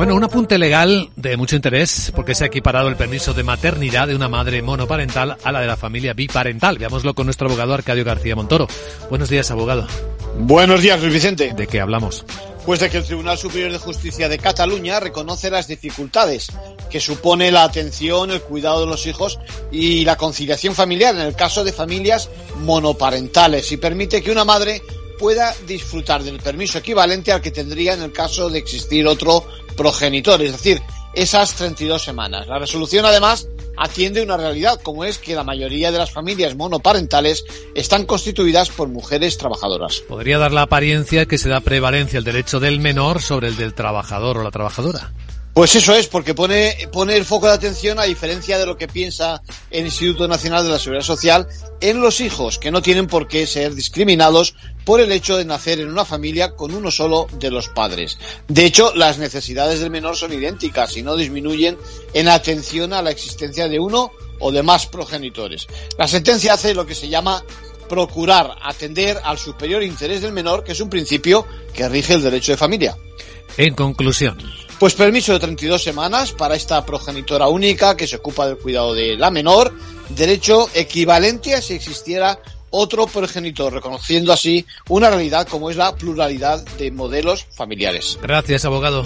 Bueno, un apunte legal de mucho interés porque se ha equiparado el permiso de maternidad de una madre monoparental a la de la familia biparental. Veámoslo con nuestro abogado Arcadio García Montoro. Buenos días, abogado. Buenos días, Luis Vicente. ¿De qué hablamos? Pues de que el Tribunal Superior de Justicia de Cataluña reconoce las dificultades que supone la atención, el cuidado de los hijos y la conciliación familiar en el caso de familias monoparentales y permite que una madre pueda disfrutar del permiso equivalente al que tendría en el caso de existir otro progenitor, es decir, esas 32 semanas. La resolución, además, atiende una realidad, como es que la mayoría de las familias monoparentales están constituidas por mujeres trabajadoras. Podría dar la apariencia que se da prevalencia el derecho del menor sobre el del trabajador o la trabajadora. Pues eso es, porque pone, pone el foco de atención, a diferencia de lo que piensa el Instituto Nacional de la Seguridad Social, en los hijos, que no tienen por qué ser discriminados por el hecho de nacer en una familia con uno solo de los padres. De hecho, las necesidades del menor son idénticas y no disminuyen en atención a la existencia de uno o de más progenitores. La sentencia hace lo que se llama procurar atender al superior interés del menor, que es un principio que rige el derecho de familia. En conclusión, pues permiso de 32 semanas para esta progenitora única que se ocupa del cuidado de la menor, derecho equivalente a si existiera otro progenitor, reconociendo así una realidad como es la pluralidad de modelos familiares. Gracias, abogado.